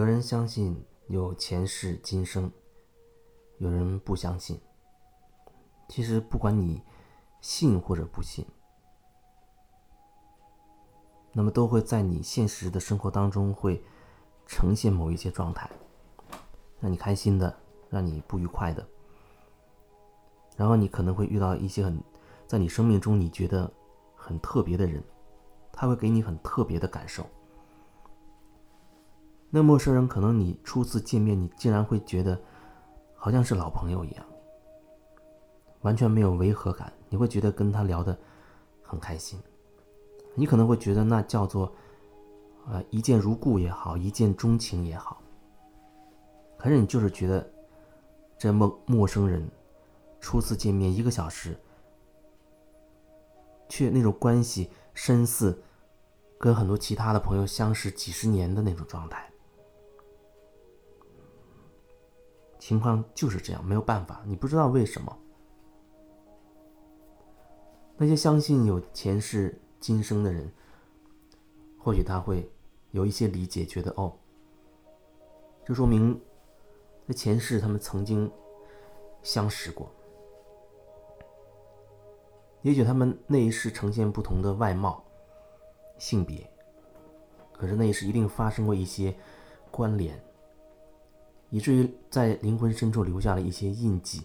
有人相信有前世今生，有人不相信。其实不管你信或者不信，那么都会在你现实的生活当中会呈现某一些状态，让你开心的，让你不愉快的。然后你可能会遇到一些很，在你生命中你觉得很特别的人，他会给你很特别的感受。那陌生人可能你初次见面，你竟然会觉得好像是老朋友一样，完全没有违和感。你会觉得跟他聊得很开心，你可能会觉得那叫做呃一见如故也好，一见钟情也好。可是你就是觉得这陌陌生人初次见面一个小时，却那种关系深似跟很多其他的朋友相识几十年的那种状态。情况就是这样，没有办法，你不知道为什么。那些相信有前世今生的人，或许他会有一些理解，觉得哦，这说明在前世他们曾经相识过。也许他们那一世呈现不同的外貌、性别，可是那一世一定发生过一些关联。以至于在灵魂深处留下了一些印记，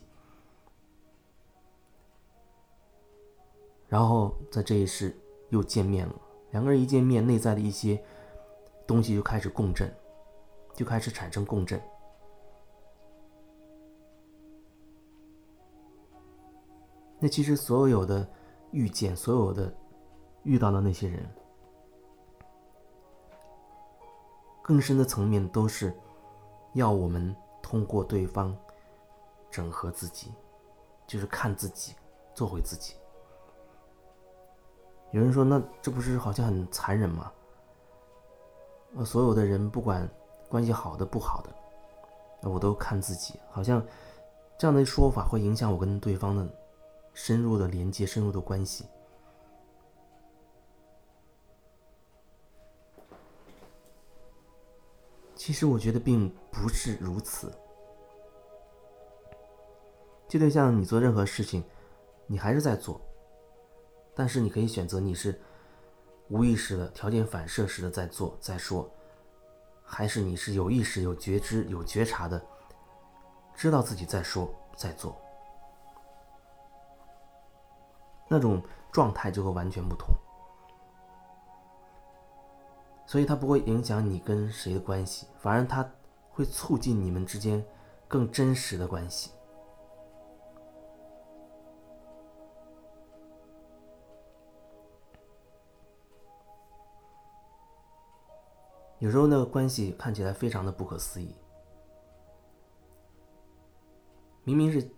然后在这一世又见面了。两个人一见面，内在的一些东西就开始共振，就开始产生共振。那其实所有的遇见，所有的遇到的那些人，更深的层面都是。要我们通过对方整合自己，就是看自己，做回自己。有人说，那这不是好像很残忍吗？呃，所有的人不管关系好的不好的，我都看自己，好像这样的说法会影响我跟对方的深入的连接、深入的关系。其实我觉得并不是如此，就对像你做任何事情，你还是在做，但是你可以选择你是无意识的、条件反射式的在做、在说，还是你是有意识、有觉知、有觉察的，知道自己在说、在做，那种状态就会完全不同。所以它不会影响你跟谁的关系，反而它会促进你们之间更真实的关系。有时候那个关系看起来非常的不可思议，明明是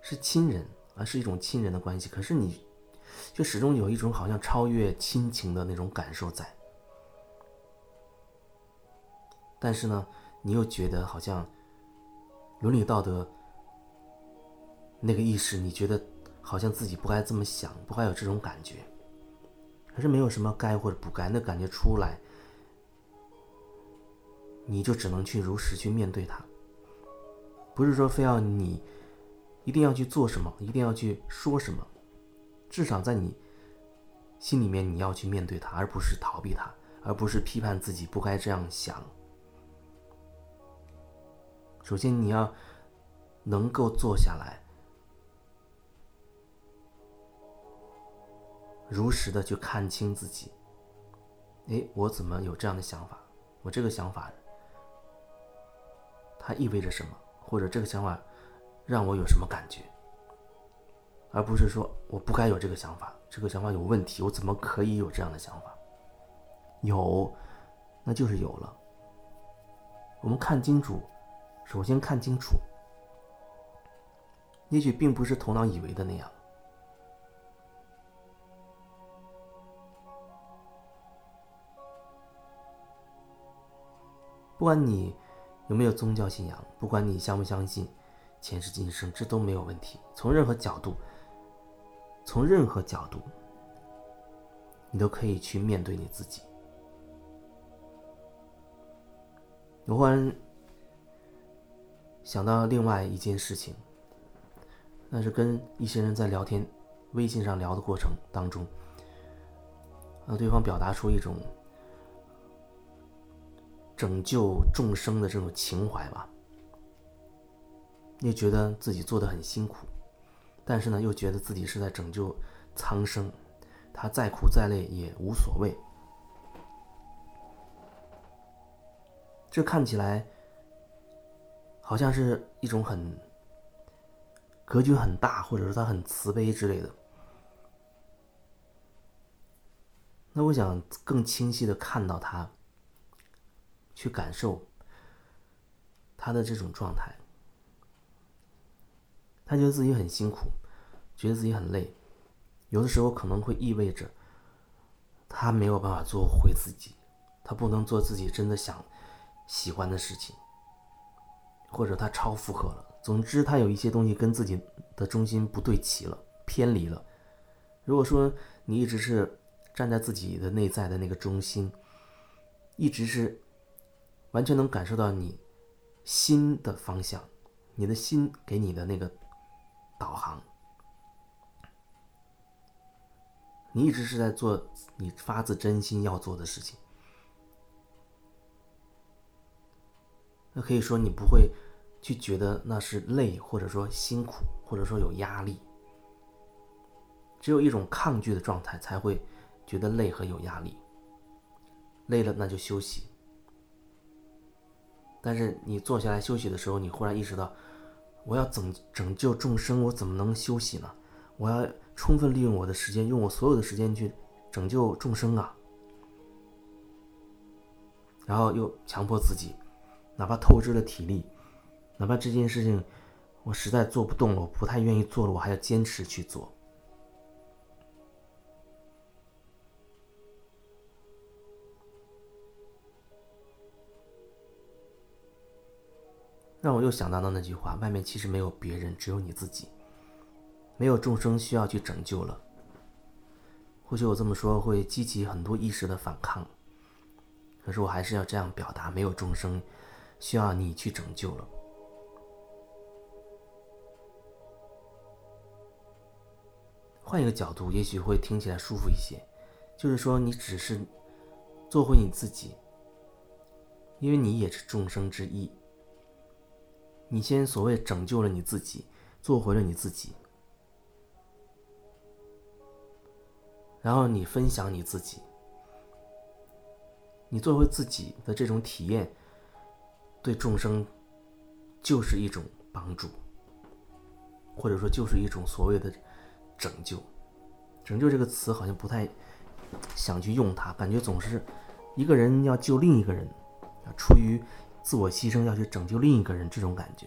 是亲人啊，是一种亲人的关系，可是你就始终有一种好像超越亲情的那种感受在。但是呢，你又觉得好像伦理道德那个意识，你觉得好像自己不该这么想，不该有这种感觉。可是没有什么该或者不该，那感觉出来，你就只能去如实去面对它。不是说非要你一定要去做什么，一定要去说什么，至少在你心里面你要去面对它，而不是逃避它，而不是批判自己不该这样想。首先，你要能够坐下来，如实的去看清自己。哎，我怎么有这样的想法？我这个想法，它意味着什么？或者这个想法让我有什么感觉？而不是说我不该有这个想法，这个想法有问题，我怎么可以有这样的想法？有，那就是有了。我们看清楚。首先看清楚，也许并不是头脑以为的那样。不管你有没有宗教信仰，不管你相不相信前世今生，这都没有问题。从任何角度，从任何角度，你都可以去面对你自己。我想到另外一件事情，那是跟一些人在聊天、微信上聊的过程当中，呃，对方表达出一种拯救众生的这种情怀吧，又觉得自己做的很辛苦，但是呢，又觉得自己是在拯救苍生，他再苦再累也无所谓。这看起来好像是一种很格局很大，或者说他很慈悲之类的。那我想更清晰的看到他，去感受他的这种状态。他觉得自己很辛苦，觉得自己很累，有的时候可能会意味着他没有办法做回自己，他不能做自己真的想。喜欢的事情，或者他超负荷了。总之，他有一些东西跟自己的中心不对齐了，偏离了。如果说你一直是站在自己的内在的那个中心，一直是完全能感受到你心的方向，你的心给你的那个导航，你一直是在做你发自真心要做的事情。那可以说你不会去觉得那是累，或者说辛苦，或者说有压力。只有一种抗拒的状态才会觉得累和有压力。累了那就休息。但是你坐下来休息的时候，你忽然意识到，我要拯拯救众生，我怎么能休息呢？我要充分利用我的时间，用我所有的时间去拯救众生啊！然后又强迫自己。哪怕透支了体力，哪怕这件事情我实在做不动了，我不太愿意做了，我还要坚持去做。让我又想到了那句话：外面其实没有别人，只有你自己，没有众生需要去拯救了。或许我这么说会激起很多意识的反抗，可是我还是要这样表达：没有众生。需要你去拯救了。换一个角度，也许会听起来舒服一些。就是说，你只是做回你自己，因为你也是众生之一。你先所谓拯救了你自己，做回了你自己，然后你分享你自己，你做回自己的这种体验。对众生，就是一种帮助，或者说就是一种所谓的拯救。拯救这个词好像不太想去用它，感觉总是一个人要救另一个人，出于自我牺牲要去拯救另一个人这种感觉。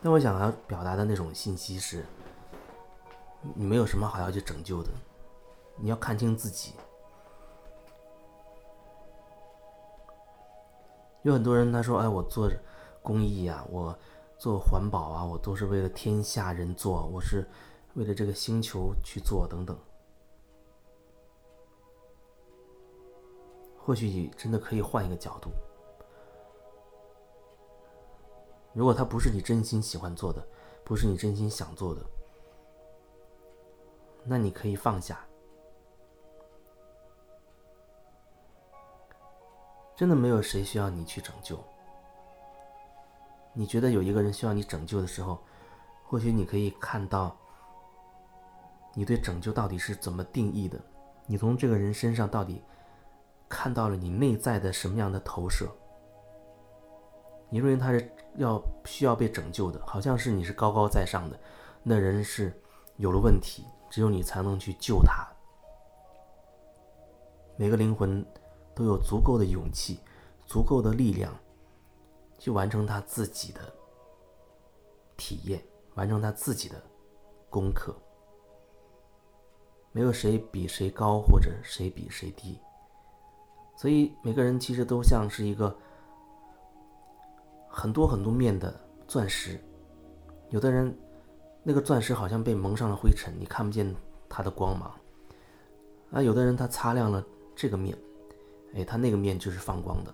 那我想要表达的那种信息是：你没有什么好要去拯救的，你要看清自己。有很多人他说：“哎，我做公益啊，我做环保啊，我都是为了天下人做，我是为了这个星球去做等等。”或许你真的可以换一个角度，如果他不是你真心喜欢做的，不是你真心想做的，那你可以放下。真的没有谁需要你去拯救。你觉得有一个人需要你拯救的时候，或许你可以看到，你对拯救到底是怎么定义的？你从这个人身上到底看到了你内在的什么样的投射？你认为他是要需要被拯救的，好像是你是高高在上的，那人是有了问题，只有你才能去救他。每个灵魂。都有足够的勇气、足够的力量，去完成他自己的体验，完成他自己的功课。没有谁比谁高，或者谁比谁低。所以每个人其实都像是一个很多很多面的钻石。有的人那个钻石好像被蒙上了灰尘，你看不见它的光芒；啊，有的人他擦亮了这个面。哎，他那个面就是放光的；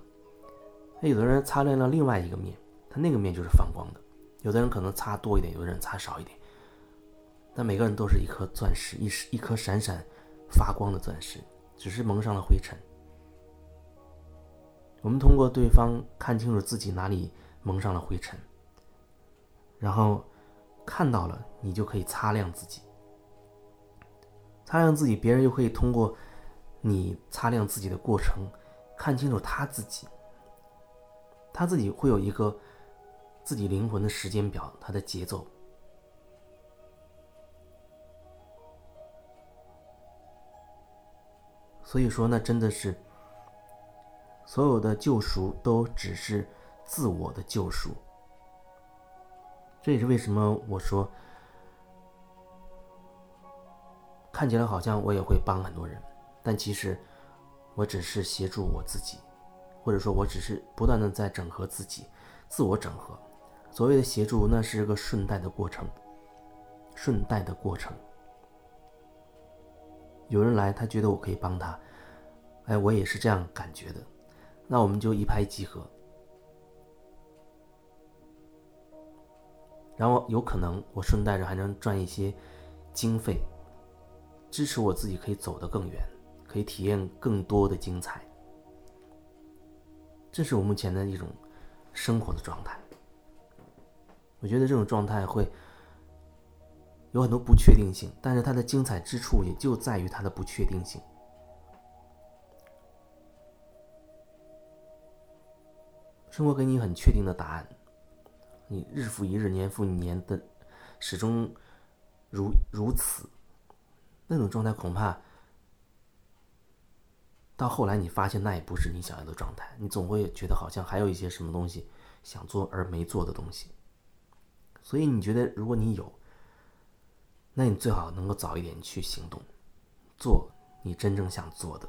那有的人擦亮了另外一个面，他那个面就是放光的。有的人可能擦多一点，有的人擦少一点，但每个人都是一颗钻石，一一颗闪闪发光的钻石，只是蒙上了灰尘。我们通过对方看清楚自己哪里蒙上了灰尘，然后看到了，你就可以擦亮自己。擦亮自己，别人又可以通过你擦亮自己的过程，看清楚他自己。他自己会有一个自己灵魂的时间表，他的节奏。所以说，那真的是所有的救赎都只是自我的救赎。这也是为什么我说。看起来好像我也会帮很多人，但其实我只是协助我自己，或者说我只是不断的在整合自己，自我整合。所谓的协助，那是个顺带的过程，顺带的过程。有人来，他觉得我可以帮他，哎，我也是这样感觉的，那我们就一拍即合。然后有可能我顺带着还能赚一些经费。支持我自己可以走得更远，可以体验更多的精彩。这是我目前的一种生活的状态。我觉得这种状态会有很多不确定性，但是它的精彩之处也就在于它的不确定性。生活给你很确定的答案，你日复一日、年复一年的始终如如此。那种状态恐怕到后来，你发现那也不是你想要的状态。你总会觉得好像还有一些什么东西想做而没做的东西。所以你觉得，如果你有，那你最好能够早一点去行动，做你真正想做的。